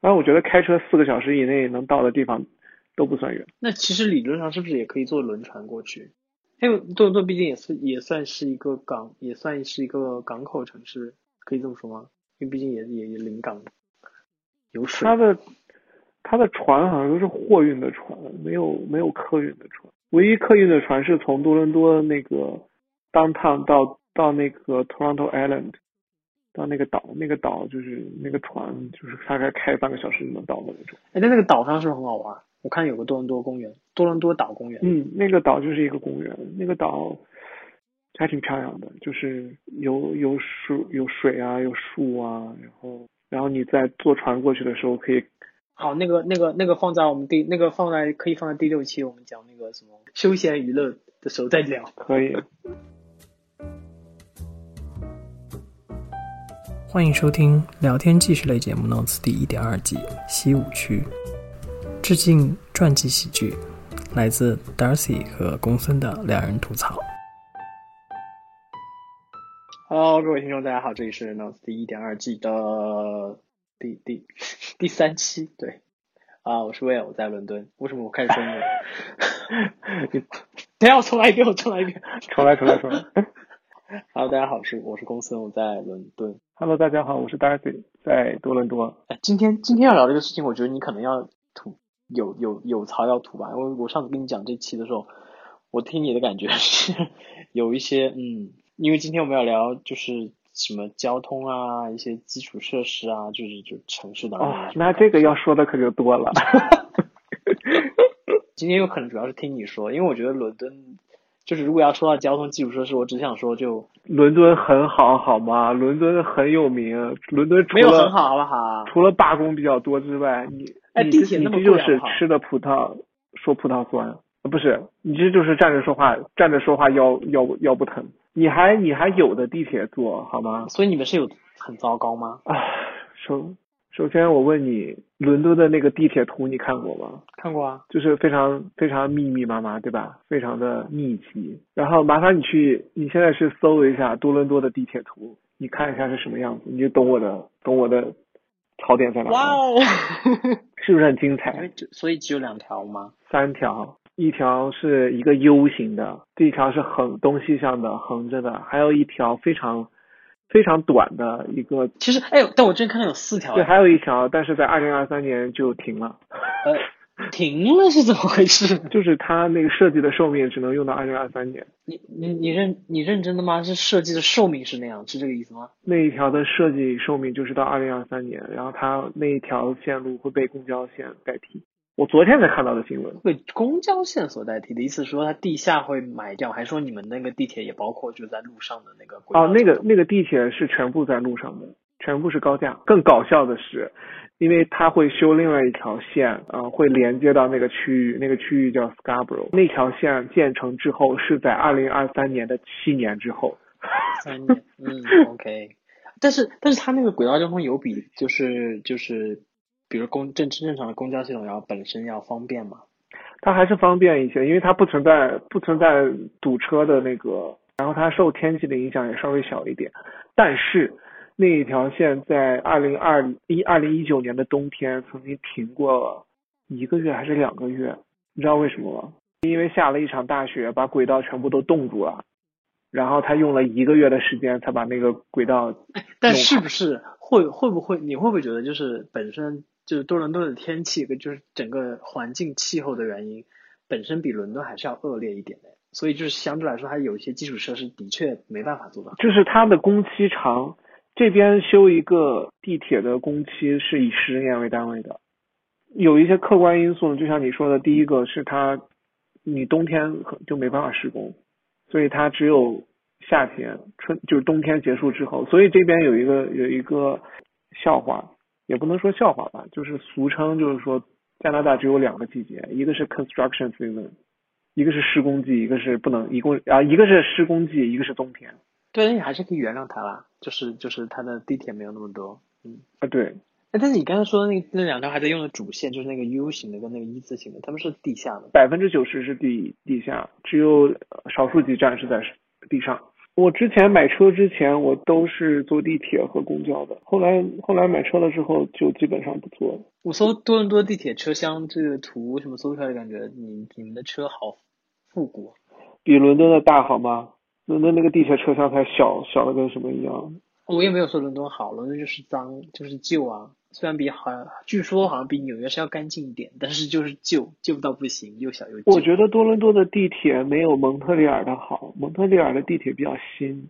然后我觉得开车四个小时以内能到的地方都不算远。那其实理论上是不是也可以坐轮船过去？因为多伦多毕竟也是也算是一个港，也算是一个港口城市，可以这么说吗？因为毕竟也也也临港，有水。它的它的船好像都是货运的船，没有没有客运的船。唯一客运的船是从多伦多那个 downtown 到到那个 Toronto Island，到那个岛，那个岛就是那个船就是大概开半个小时就能到的那种。哎，那那个岛上是不是很好玩？我看有个多伦多公园，多伦多岛公园。嗯，那个岛就是一个公园，那个岛还挺漂亮的，就是有有树有水啊，有树啊，然后然后你在坐船过去的时候可以。好，那个那个那个放在我们第那个放在可以放在第六期，我们讲那个什么休闲娱乐的时候再聊。可以。欢迎收听聊天纪实类节目《Notes》第一点二季西五区。致敬传记喜剧，来自 Darcy 和公孙的两人吐槽。Hello，各位听众，大家好，这里是 Notes 第一点二季的第第第三期，对啊，我是 Will，我在伦敦。为什么我开始说英文？等下我重来一遍，我重来一遍，重来，重来，重来。Hello，大家好，是我是公孙，我在伦敦。Hello，大家好，我是 Darcy，在多伦多。哎，今天今天要聊这个事情，我觉得你可能要吐。有有有槽要吐吧？因为我上次跟你讲这期的时候，我听你的感觉是有一些嗯，因为今天我们要聊就是什么交通啊，一些基础设施啊，就是就城市的。哦，那这个要说的可就多了。今天有可能主要是听你说，因为我觉得伦敦就是如果要说到交通基础设施，我只想说就伦敦很好，好吗？伦敦很有名，伦敦没有很好，好不好？除了罢工比较多之外，你哎。你这你这就是吃的葡萄说葡萄酸，不是你这就是站着说话站着说话腰腰腰不疼，你还你还有的地铁坐好吗？所以你们是有很糟糕吗？啊，首首先我问你，伦敦的那个地铁图你看过吗？看过啊，就是非常非常密密麻麻，对吧？非常的密集。然后麻烦你去，你现在去搜一下多伦多的地铁图，你看一下是什么样子，你就懂我的懂我的槽点在哪。哇哦！是不是很精彩？所以只有两条吗？三条，一条是一个 U 型的，这一条是横东西向的横着的，还有一条非常非常短的一个。其实，哎，但我之前看到有四条。对，还有一条，但是在二零二三年就停了。呃。停了是怎么回事？就是它那个设计的寿命只能用到二零二三年。你你你认你认真的吗？是设计的寿命是那样，是这个意思吗？那一条的设计寿命就是到二零二三年，然后它那一条线路会被公交线代替。我昨天才看到的新闻。被公交线所代替的意思说它地下会埋掉，还是说你们那个地铁也包括就在路上的那个？哦，那个那个地铁是全部在路上的，全部是高架。更搞笑的是。因为它会修另外一条线，呃，会连接到那个区域，那个区域叫 Scarborough。那条线建成之后是在二零二三年的七年之后。三年，嗯，OK。但是，但是它那个轨道交通有比就是就是，比如公正正常的公交系统要本身要方便嘛？它还是方便一些，因为它不存在不存在堵车的那个，然后它受天气的影响也稍微小一点，但是。那一条线在二零二一二零一九年的冬天曾经停过一个月还是两个月，你知道为什么吗？因为下了一场大雪，把轨道全部都冻住了，然后他用了一个月的时间才把那个轨道。但是不是会会不会你会不会觉得就是本身就是多伦多的天气跟就是整个环境气候的原因，本身比伦敦还是要恶劣一点的，所以就是相对来说它有一些基础设施的确没办法做到。就是它的工期长。这边修一个地铁的工期是以十年为单位的，有一些客观因素，就像你说的，第一个是它，你冬天就没办法施工，所以它只有夏天、春就是冬天结束之后，所以这边有一个有一个笑话，也不能说笑话吧，就是俗称，就是说加拿大只有两个季节，一个是 construction season，一个是施工季，一个是不能一共啊，一个是施工季，一个是冬天。对，你还是可以原谅他啦，就是就是他的地铁没有那么多，嗯啊对，哎，但是你刚才说的那那两条还在用的主线，就是那个 U 型的跟那个一字形的，他们是地下的，百分之九十是地地下，只有少数几站是在地上。我之前买车之前，我都是坐地铁和公交的。后来后来买车了之后，就基本上不坐了。我搜多伦多地铁车厢这个图，为什么搜出来感觉你你们的车好复古？比伦敦的大好吗？伦敦那个地铁车厢才小小的跟什么一样。我也没有说伦敦好，伦敦就是脏，就是旧啊。虽然比好像据说好像比纽约是要干净一点，但是就是旧旧到不行，又小又旧。我觉得多伦多的地铁没有蒙特利尔的好，蒙特利尔的地铁比较新，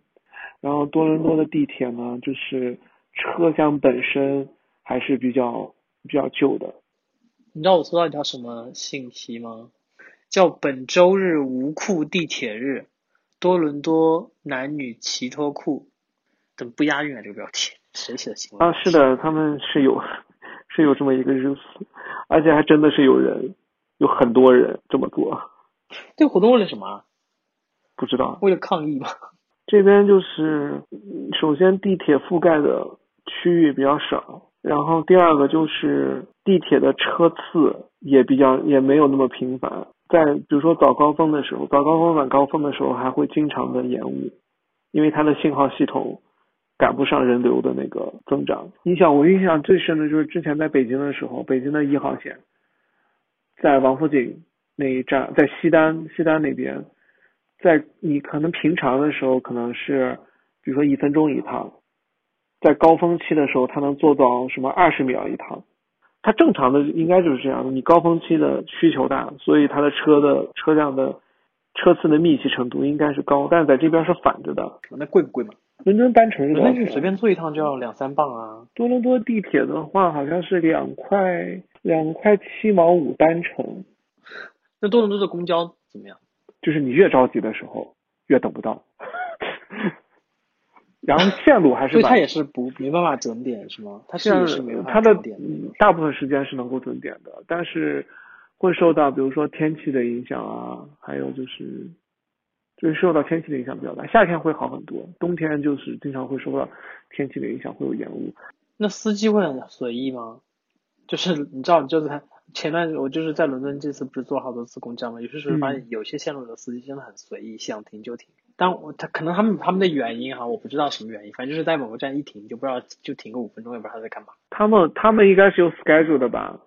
然后多伦多的地铁呢，就是车厢本身还是比较比较旧的。你知道我收到一条什么信息吗？叫本周日无裤地铁日，多伦多男女齐脱裤，怎么不押韵啊？这个标题。谁写的情况啊？是的，他们是有是有这么一个日子，而且还真的是有人有很多人这么做。这个活动为了什么？不知道。为了抗议吗？这边就是首先地铁覆盖的区域比较少，然后第二个就是地铁的车次也比较也没有那么频繁。在比如说早高峰的时候，早高峰晚高峰的时候还会经常的延误，因为它的信号系统。赶不上人流的那个增长。你想，我印象最深的就是之前在北京的时候，北京的一号线，在王府井那一站，在西单西单那边，在你可能平常的时候可能是，比如说一分钟一趟，在高峰期的时候，它能做到什么二十秒一趟。它正常的应该就是这样的，你高峰期的需求大，所以它的车的车辆的车次的密集程度应该是高，但是在这边是反着的。那贵不贵嘛？伦敦单程伦敦你随便坐一趟就要两三磅啊。多伦多地铁的话好像是两块两块七毛五单程。那多伦多的公交怎么样？就是你越着急的时候越等不到。然后线路还是。所以它也是不没办法准点是吗？它是是没有它的大部分时间是能够准点的，但是会受到比如说天气的影响啊，还有就是。就是受到天气的影响比较大，夏天会好很多，冬天就是经常会受到天气的影响，会有延误。那司机会很随意吗？就是你知道，就是前段我就是在伦敦这次不是坐好多次公交嘛，有些时候发现有些线路的司机真的很随意，想停就停。但我他可能他们他们的原因哈，我不知道什么原因，反正就是在某个站一停就不知道就停个五分钟，也不知道他在干嘛。他们他们应该是有 schedule 的吧？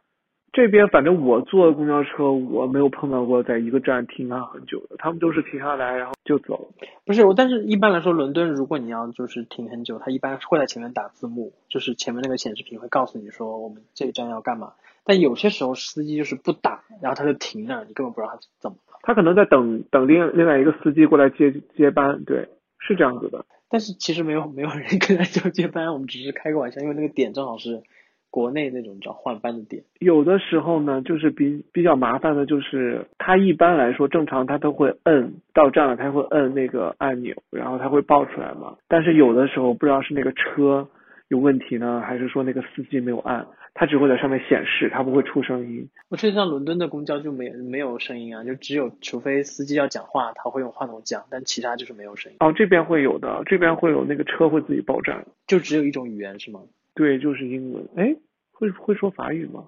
这边反正我坐公交车，我没有碰到过在一个站停上很久的，他们都是停下来然后就走。不是，但是一般来说，伦敦如果你要就是停很久，他一般会在前面打字幕，就是前面那个显示屏会告诉你说我们这一站要干嘛。但有些时候司机就是不打，然后他就停那儿，你根本不知道他怎么了。他可能在等等另另外一个司机过来接接班，对，是这样子的。但是其实没有没有人跟他 交接班，我们只是开个玩笑，因为那个点正好是。国内那种叫换班的点，有的时候呢，就是比比较麻烦的，就是它一般来说正常它都会摁到站了，它会摁那个按钮，然后它会报出来嘛。但是有的时候不知道是那个车有问题呢，还是说那个司机没有按，它只会在上面显示，它不会出声音。我记得像伦敦的公交就没没有声音啊，就只有除非司机要讲话，他会用话筒讲，但其他就是没有声音。哦，这边会有的，这边会有那个车会自己报站，就只有一种语言是吗？对，就是英文。哎，会会说法语吗？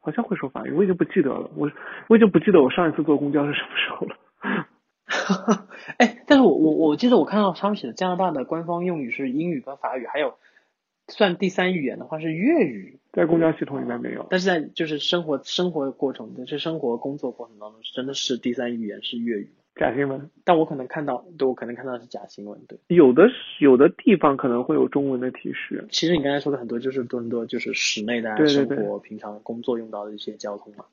好像会说法语，我已经不记得了。我我已经不记得我上一次坐公交是什么时候了。哎，但是我我我记得我看到他们写的加拿大的官方用语是英语跟法语，还有算第三语言的话是粤语。在公交系统里面没有。但是在就是生活生活过程，就是生活工作过程当中，真的是第三语言是粤语。假新闻，但我可能看到，对我可能看到是假新闻，对。有的有的地方可能会有中文的提示。其实你刚才说的很多就是多伦多就是室内的生活，平常工作用到的一些交通嘛。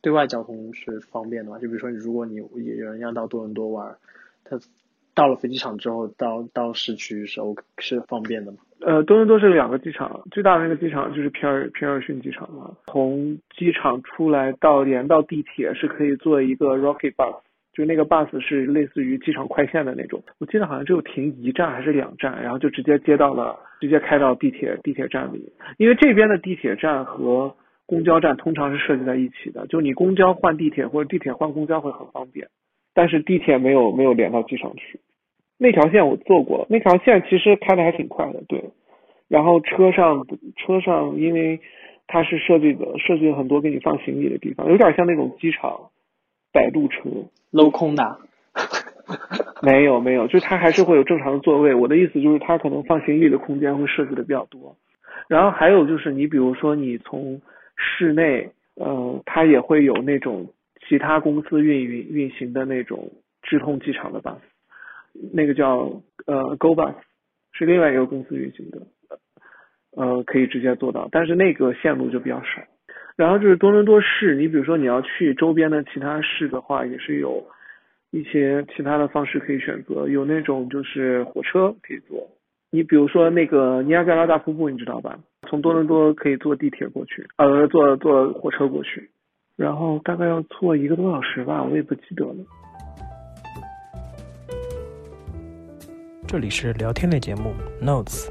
对外交通是方便的嘛？就比如说，如果你有人要到多伦多玩，他到了飞机场之后，到到市区是 O 是方便的嘛？呃，多伦多是两个机场，最大的那个机场就是皮尔皮尔逊机场嘛。从机场出来到连到地铁是可以坐一个 Rocket Bus。就那个 bus 是类似于机场快线的那种，我记得好像只有停一站还是两站，然后就直接接到了，直接开到地铁地铁站里。因为这边的地铁站和公交站通常是设计在一起的，就你公交换地铁或者地铁换公交会很方便，但是地铁没有没有连到机场去。那条线我坐过，那条线其实开的还挺快的，对。然后车上车上因为它是设计的设计了很多给你放行李的地方，有点像那种机场。摆渡车镂空的，没有没有，就是它还是会有正常的座位。我的意思就是它可能放行李的空间会设计的比较多。然后还有就是你比如说你从室内，呃，它也会有那种其他公司运营运行的那种直通机场的 bus，那个叫呃 Go Bus，是另外一个公司运行的，呃，可以直接做到，但是那个线路就比较少。然后就是多伦多市，你比如说你要去周边的其他市的话，也是有一些其他的方式可以选择，有那种就是火车可以坐。你比如说那个尼亚加拉大瀑布，你知道吧？从多伦多可以坐地铁过去，呃，坐坐火车过去，然后大概要坐一个多小时吧，我也不记得了。这里是聊天类节目 Notes，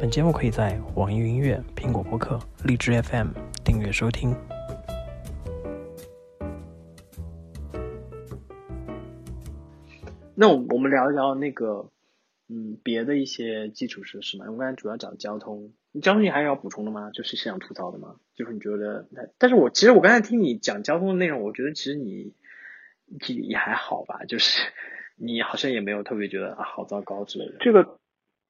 本节目可以在网易云音乐、苹果播客、荔枝 FM 订阅收听。那我我们聊一聊那个，嗯，别的一些基础设施嘛。我们刚才主要讲交通，交通你还有要补充的吗？就是想吐槽的吗？就是你觉得，但是我其实我刚才听你讲交通的内容，我觉得其实你也也还好吧，就是你好像也没有特别觉得啊好糟糕之类的。这个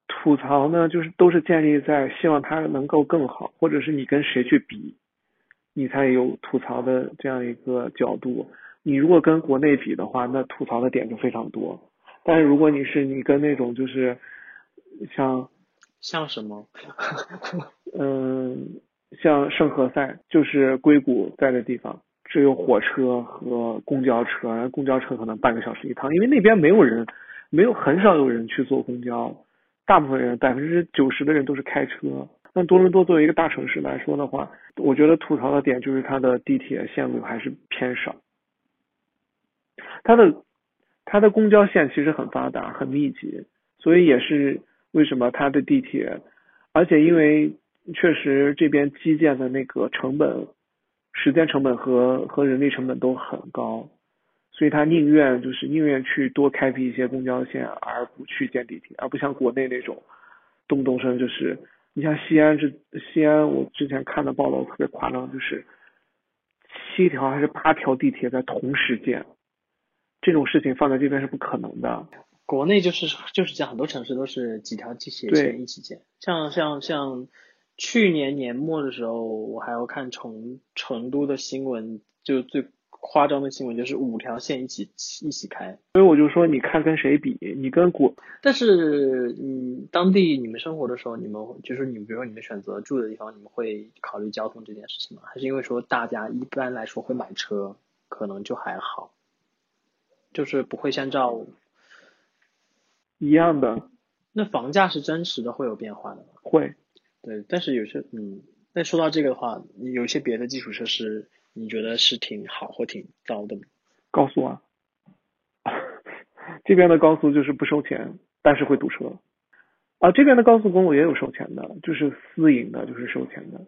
吐槽呢，就是都是建立在希望它能够更好，或者是你跟谁去比，你才有吐槽的这样一个角度。你如果跟国内比的话，那吐槽的点就非常多。但是如果你是你跟那种就是像像什么，嗯，像圣何塞，就是硅谷在的地方，只有火车和公交车，然后公交车可能半个小时一趟，因为那边没有人，没有很少有人去坐公交，大部分人百分之九十的人都是开车。那多伦多作为一个大城市来说的话，我觉得吐槽的点就是它的地铁线路还是偏少。它的它的公交线其实很发达、很密集，所以也是为什么它的地铁，而且因为确实这边基建的那个成本、时间成本和和人力成本都很高，所以他宁愿就是宁愿去多开辟一些公交线，而不去建地铁，而不像国内那种动不动声就是你像西安这西安，我之前看的报道特别夸张，就是七条还是八条地铁在同时建。这种事情放在这边是不可能的。国内就是就是这样，很多城市都是几条地铁线一起建。像像像去年年末的时候，我还要看成成都的新闻，就最夸张的新闻就是五条线一起一起开。所以我就说，你看跟谁比？你跟国，但是嗯，当地你们生活的时候，你们就是你比如说你们选择住的地方，你们会考虑交通这件事情吗？还是因为说大家一般来说会买车，可能就还好？就是不会像照一样的，那房价是真实的会有变化的吗？会，对，但是有些嗯，那说到这个的话，有些别的基础设施，你觉得是挺好或挺糟的吗？高速啊，这边的高速就是不收钱，但是会堵车。啊，这边的高速公路也有收钱的，就是私营的，就是收钱的。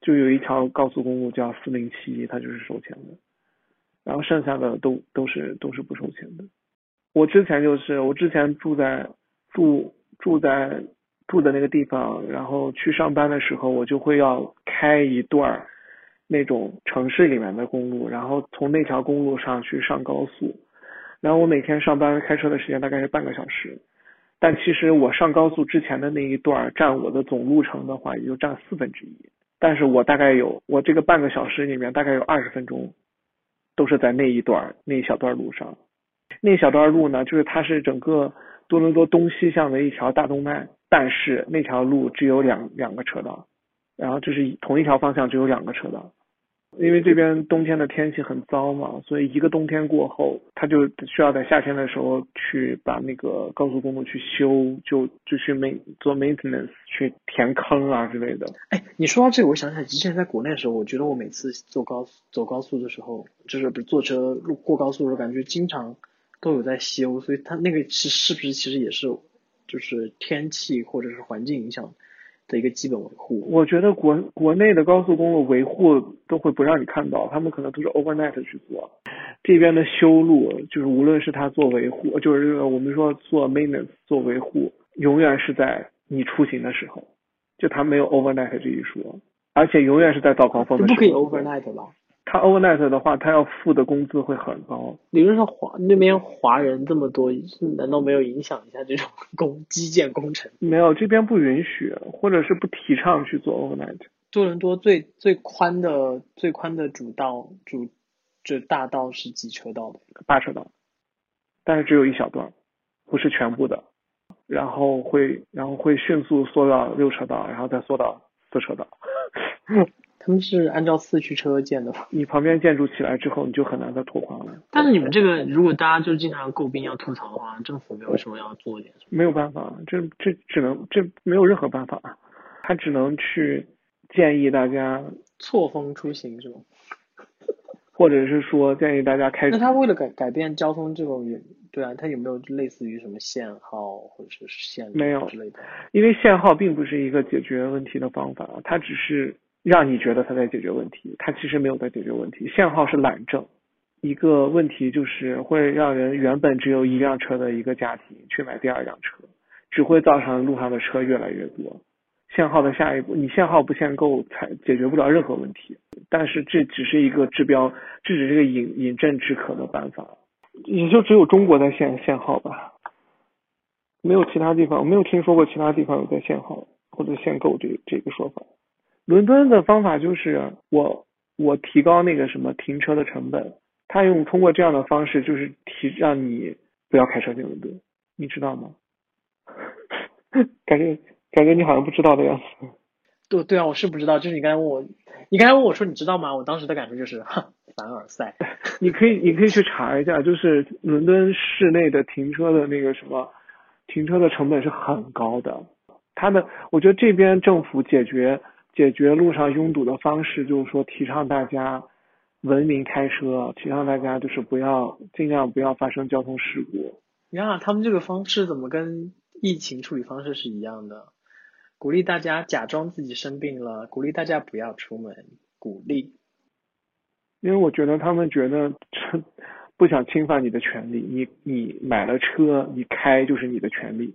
就有一条高速公路叫四零七，它就是收钱的。然后剩下的都都是都是不收钱的。我之前就是我之前住在住住在住的那个地方，然后去上班的时候，我就会要开一段那种城市里面的公路，然后从那条公路上去上高速。然后我每天上班开车的时间大概是半个小时，但其实我上高速之前的那一段占我的总路程的话，也就占四分之一。但是我大概有我这个半个小时里面大概有二十分钟。都是在那一段那一小段路上，那小段路呢，就是它是整个多伦多东西向的一条大动脉，但是那条路只有两两个车道，然后就是同一条方向只有两个车道。因为这边冬天的天气很糟嘛，所以一个冬天过后，他就需要在夏天的时候去把那个高速公路去修，就就去美做 maintenance，去填坑啊之类的。哎，你说到这个，我想起来之前在国内的时候，我觉得我每次坐高走高速的时候，就是比如坐车路过高速的时候，感觉经常都有在修，所以它那个是是不是其实也是就是天气或者是环境影响？的一个基本维护，我觉得国国内的高速公路维护都会不让你看到，他们可能都是 overnight 去做。这边的修路，就是无论是他做维护，就是我们说做 maintenance 做维护，永远是在你出行的时候，就他没有 overnight 这一说，而且永远是在早高峰的时候。不可以 overnight 吧？他 overnight 的话，他要付的工资会很高。理论上华那边华人这么多，难道没有影响一下这种工 基建工程？没有，这边不允许，或者是不提倡去做 overnight。多伦多最最宽的最宽的主道主这大道是几车道的？八车道，但是只有一小段，不是全部的。然后会然后会迅速缩到六车道，然后再缩到四车道。他们是按照四驱车建的吗？你旁边建筑起来之后，你就很难再拓宽了。但是你们这个，如果大家就经常诟病要吐槽的话，政府没有什么要做点什么？没有办法，这这只能这没有任何办法，他只能去建议大家错峰出行是吗？或者是说建议大家开。那他为了改改变交通这种原对啊，他有没有类似于什么限号或者是限没有之类的？因为限号并不是一个解决问题的方法，它只是。让你觉得他在解决问题，他其实没有在解决问题。限号是懒政，一个问题就是会让人原本只有一辆车的一个家庭去买第二辆车，只会造成路上的车越来越多。限号的下一步，你限号不限购，才解决不了任何问题。但是这只是一个治标，这只是个饮饮鸩止渴的办法。也就只有中国在限限号吧，没有其他地方，我没有听说过其他地方有在限号或者限购这这个说法。伦敦的方法就是我我提高那个什么停车的成本，他用通过这样的方式就是提让你不要开车进伦敦，你知道吗？感觉感觉你好像不知道的样子。对对啊，我是不知道，就是你刚才问我，你刚才问我说你知道吗？我当时的感觉就是 凡尔赛。你可以你可以去查一下，就是伦敦市内的停车的那个什么停车的成本是很高的，他们我觉得这边政府解决。解决路上拥堵的方式就是说，提倡大家文明开车，提倡大家就是不要尽量不要发生交通事故。呀，他们这个方式怎么跟疫情处理方式是一样的？鼓励大家假装自己生病了，鼓励大家不要出门，鼓励。因为我觉得他们觉得不想侵犯你的权利，你你买了车，你开就是你的权利，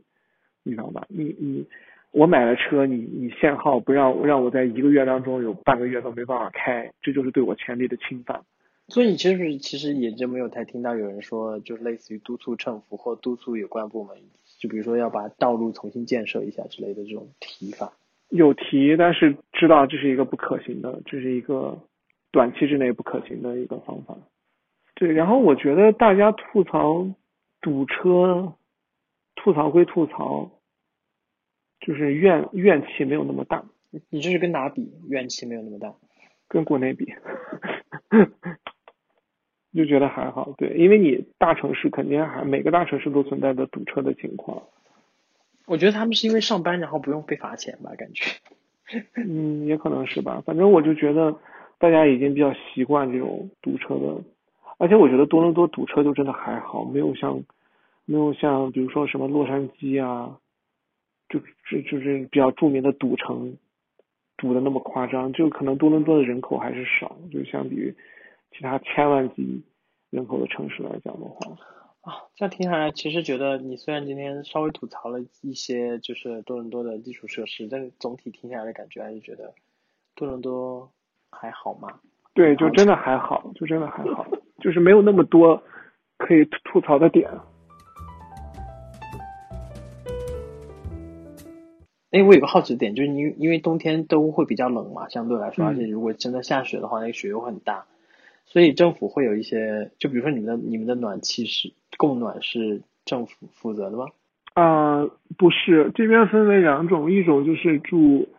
你知道吧？你你。我买了车，你你限号不让让我在一个月当中有半个月都没办法开，这就是对我权利的侵犯。所以你其实其实也就没有太听到有人说，就是类似于督促政府或督促有关部门，就比如说要把道路重新建设一下之类的这种提法。有提，但是知道这是一个不可行的，这是一个短期之内不可行的一个方法。对，然后我觉得大家吐槽堵车，吐槽归吐槽。就是怨怨气没有那么大，你这是跟哪比？怨气没有那么大，跟国内比，就觉得还好。对，因为你大城市肯定还每个大城市都存在着堵车的情况。我觉得他们是因为上班然后不用被罚钱吧？感觉，嗯，也可能是吧。反正我就觉得大家已经比较习惯这种堵车的，而且我觉得多伦多堵车就真的还好，没有像没有像比如说什么洛杉矶啊。就就就是比较著名的赌城，赌的那么夸张，就可能多伦多的人口还是少，就相比于其他千万级人口的城市来讲的话，啊，这样听下来，其实觉得你虽然今天稍微吐槽了一些就是多伦多的基础设施，但是总体听下来的感觉还是觉得多伦多还好嘛？对，就真的还好，就真的还好，就是没有那么多可以吐槽的点。哎，我有个好奇的点，就是因因为冬天都会比较冷嘛，相对来说，而且如果真的下雪的话，那个雪又很大，所以政府会有一些，就比如说你们的你们的暖气是供暖是政府负责的吗？啊，不是，这边分为两种，一种就是住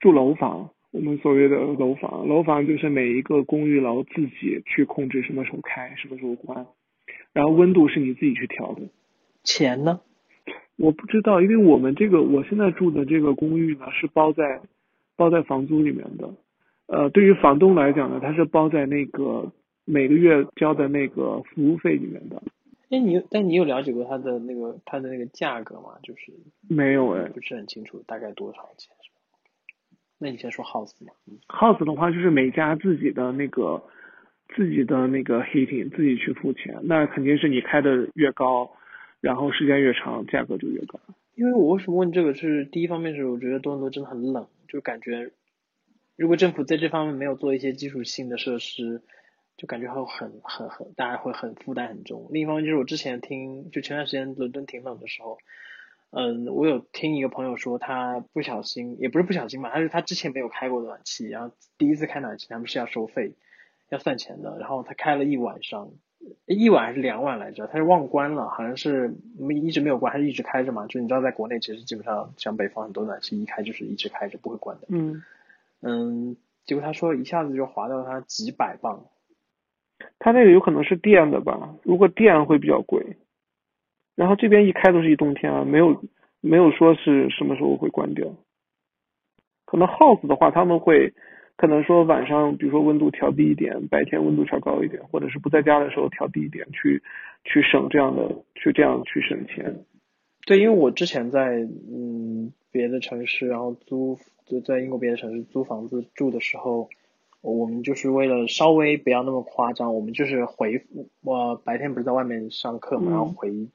住楼房，我们所谓的楼房，楼房就是每一个公寓楼自己去控制什么时候开，什么时候关，然后温度是你自己去调的，钱呢？我不知道，因为我们这个我现在住的这个公寓呢是包在包在房租里面的，呃，对于房东来讲呢，他是包在那个每个月交的那个服务费里面的。哎，你但你有了解过它的那个它的那个价格吗？就是没有哎，不是很清楚，大概多少钱是吧？那你先说 house 嘛。house 的话就是每家自己的那个自己的那个 heating 自己去付钱，那肯定是你开的越高。然后时间越长，价格就越高。因为我为什么问这个？是第一方面是我觉得多伦多真的很冷，就感觉如果政府在这方面没有做一些基础性的设施，就感觉会很很很，大家会很负担很重。另一方面就是我之前听，就前段时间伦敦挺冷的时候，嗯，我有听一个朋友说，他不小心，也不是不小心吧，他是他之前没有开过暖气，然后第一次开暖气，他们是要收费，要算钱的，然后他开了一晚上，一晚还是两晚来着，他是忘关了，好像是没一直没有关，还是一直开着嘛，就你知道在国内其实基本上像北方很多暖气一开就是一直开着不会关的，嗯，嗯，结果他说一下子就划到他几百磅。他那个有可能是电的吧，如果电会比较贵。然后这边一开都是一冬天啊，没有没有说是什么时候会关掉。可能 house 的话，他们会可能说晚上，比如说温度调低一点，白天温度调高一点，或者是不在家的时候调低一点，去去省这样的，去这样去省钱。对，因为我之前在嗯别的城市，然后租就在英国别的城市租房子住的时候。我们就是为了稍微不要那么夸张，我们就是回我白天不是在外面上课嘛，然后回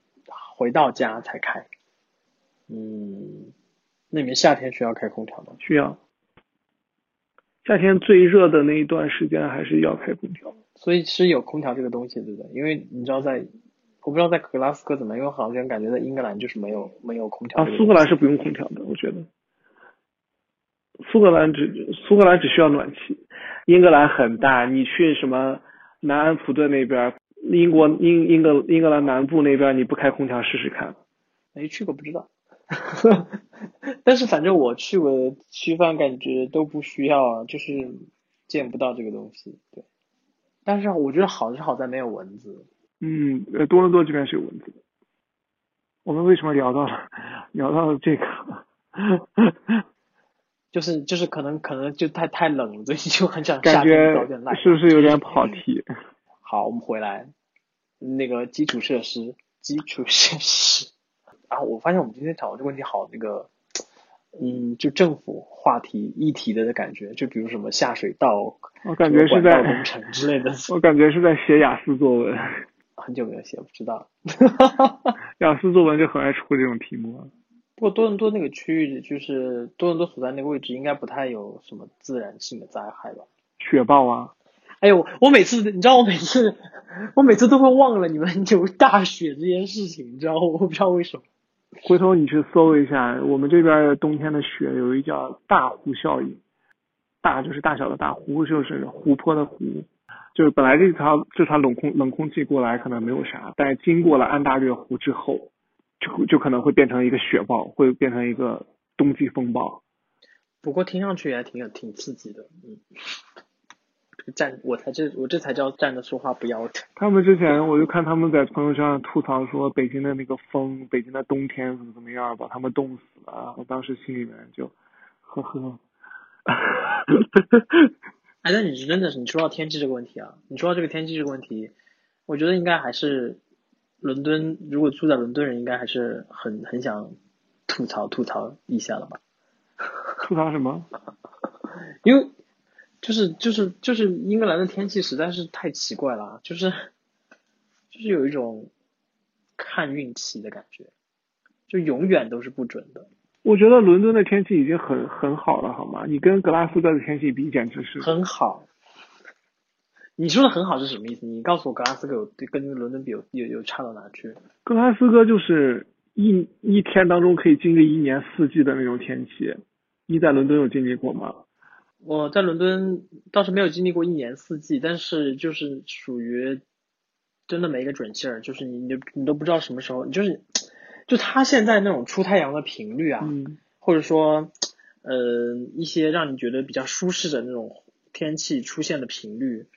回到家才开。嗯，那你们夏天需要开空调吗？需要。夏天最热的那一段时间还是要开空调。所以是有空调这个东西，对不对？因为你知道在，我不知道在格拉斯哥怎么，因为好像感觉在英格兰就是没有没有空调。啊，苏格兰是不用空调的，我觉得。苏格兰只苏格兰只需要暖气。英格兰很大，你去什么南安普顿那边，英国英英格英格兰南部那边，你不开空调试试看。没去过不知道，但是反正我去过的区方感觉都不需要，就是见不到这个东西。对，但是我觉得好是好在没有蚊子。嗯，呃，多伦多这边是有蚊子的。我们为什么聊到了聊到了这个？就是就是可能可能就太太冷了，所以就很想夏天早点来。是不是有点跑题？好，我们回来，那个基础设施，基础设施。然 后我发现我们今天讨论这个问题好那个，嗯，就政府话题议题的感觉，就比如什么下水道，我感觉是在工程之类的。我感觉是在写雅思作文。很久没有写，不知道。雅思作文就很爱出这种题目。不过多伦多那个区域，就是多伦多所在那个位置，应该不太有什么自然性的灾害吧？雪豹啊！哎呦，我每次你知道，我每次我每次都会忘了你们 有大雪这件事情，你知道我不知道为什么。回头你去搜一下，我们这边冬天的雪有一叫大湖效应，大就是大小的大湖，就是湖泊的湖，就是本来这条这条冷空冷空气过来可能没有啥，但经过了安大略湖之后。就就可能会变成一个雪暴，会变成一个冬季风暴。不过听上去也挺挺刺激的，嗯。站，我才这我这才叫站着说话不腰疼。他们之前我就看他们在朋友圈上吐槽说北京的那个风，北京的冬天怎么怎么样，把他们冻死了。我当时心里面就呵呵。哎，那你是真的是你说到天气这个问题啊？你说到这个天气这个问题，我觉得应该还是。伦敦，如果住在伦敦人，应该还是很很想吐槽吐槽一下了吧？吐槽什么？因为就是就是就是英格兰的天气实在是太奇怪了，就是就是有一种看运气的感觉，就永远都是不准的。我觉得伦敦的天气已经很很好了，好吗？你跟格拉斯哥的天气比，简直是很好。你说的很好是什么意思？你告诉我格拉斯哥有跟伦敦比有有有差到哪去？格拉斯哥就是一一天当中可以经历一年四季的那种天气。你在伦敦有经历过吗？我在伦敦倒是没有经历过一年四季，但是就是属于真的没个准信儿，就是你你你都不知道什么时候，就是就他现在那种出太阳的频率啊，或者说呃一些让你觉得比较舒适的那种天气出现的频率。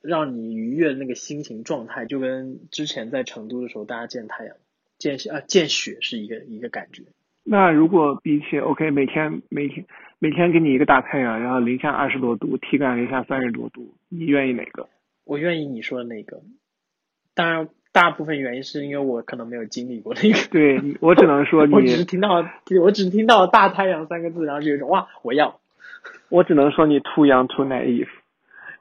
让你愉悦的那个心情状态，就跟之前在成都的时候，大家见太阳、见啊见雪是一个一个感觉。那如果比起 OK，每天每天每天给你一个大太阳，然后零下二十多度，体感零下三十多度，你愿意哪个？我愿意你说的那个。当然，大部分原因是因为我可能没有经历过那个。对，我只能说你。我只是听到，我只听到大太阳三个字，然后就有一种哇，我要。我只能说你 too young too naive。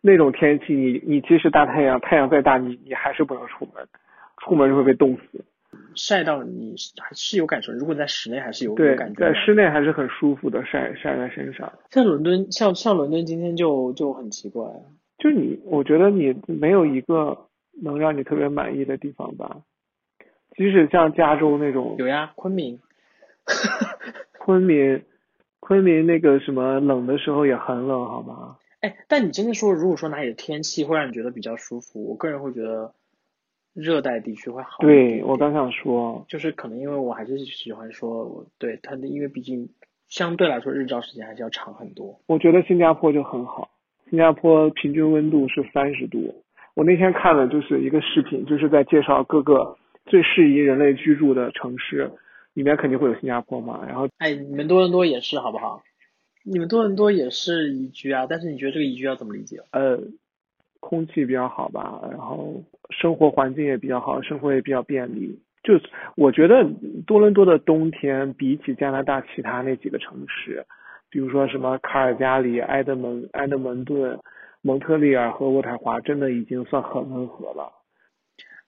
那种天气，你你即使大太阳，太阳再大，你你还是不能出门，出门就会被冻死。晒到你还是有感受，如果在室内还是有有对感，觉。在室内还是很舒服的，晒晒在身上。像伦敦，像像伦敦今天就就很奇怪，就你，我觉得你没有一个能让你特别满意的地方吧。即使像加州那种有呀，昆明，昆明，昆明那个什么冷的时候也很冷，好吗？哎，但你真的说，如果说哪里的天气会让你觉得比较舒服，我个人会觉得热带地区会好一点对，我刚想说，就是可能因为我还是喜欢说，我对它的，因为毕竟相对来说日照时间还是要长很多。我觉得新加坡就很好，新加坡平均温度是三十度。我那天看了就是一个视频，就是在介绍各个最适宜人类居住的城市，里面肯定会有新加坡嘛。然后哎，你们多伦多也是好不好？你们多伦多也是宜居啊，但是你觉得这个宜居要怎么理解？呃，空气比较好吧，然后生活环境也比较好，生活也比较便利。就我觉得多伦多的冬天比起加拿大其他那几个城市，比如说什么卡尔加里、埃德蒙、埃德蒙顿、蒙特利尔和渥太华，真的已经算很温和了。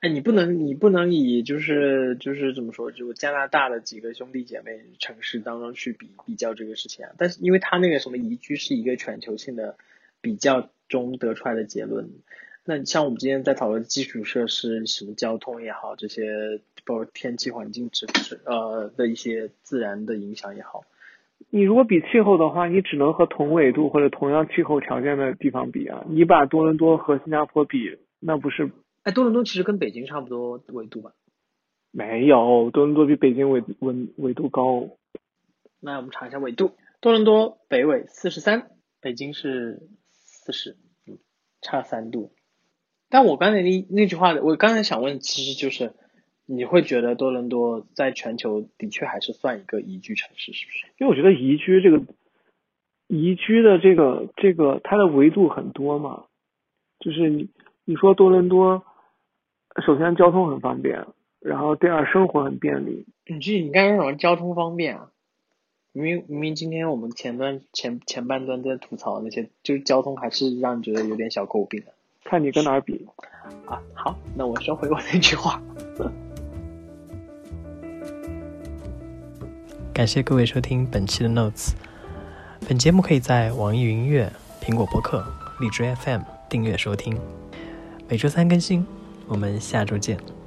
哎，你不能，你不能以就是就是怎么说，就加拿大的几个兄弟姐妹城市当中去比比较这个事情啊。但是因为它那个什么宜居是一个全球性的比较中得出来的结论。那像我们今天在讨论基础设施，什么交通也好，这些包括天气环境指呃的一些自然的影响也好，你如果比气候的话，你只能和同纬度或者同样气候条件的地方比啊。你把多伦多和新加坡比，那不是哎，多伦多其实跟北京差不多纬度吧？没有多伦多比北京纬纬纬度高。那我们查一下纬度，多伦多北纬四十三，北京是四十，嗯，差三度。但我刚才那那句话，我刚才想问，其实就是你会觉得多伦多在全球的确还是算一个宜居城市，是不是？因为我觉得宜居这个宜居的这个这个它的维度很多嘛，就是你你说多伦多，首先交通很方便，然后第二生活很便利，你这你刚才说什么交通方便啊？明明明明今天我们前段前前半段在吐槽那些，就是交通还是让你觉得有点小诟病的看你跟哪儿比。啊。好，那我收回我那句话。感谢各位收听本期的 Notes。本节目可以在网易云音乐、苹果播客、荔枝 FM 订阅收听，每周三更新。我们下周见。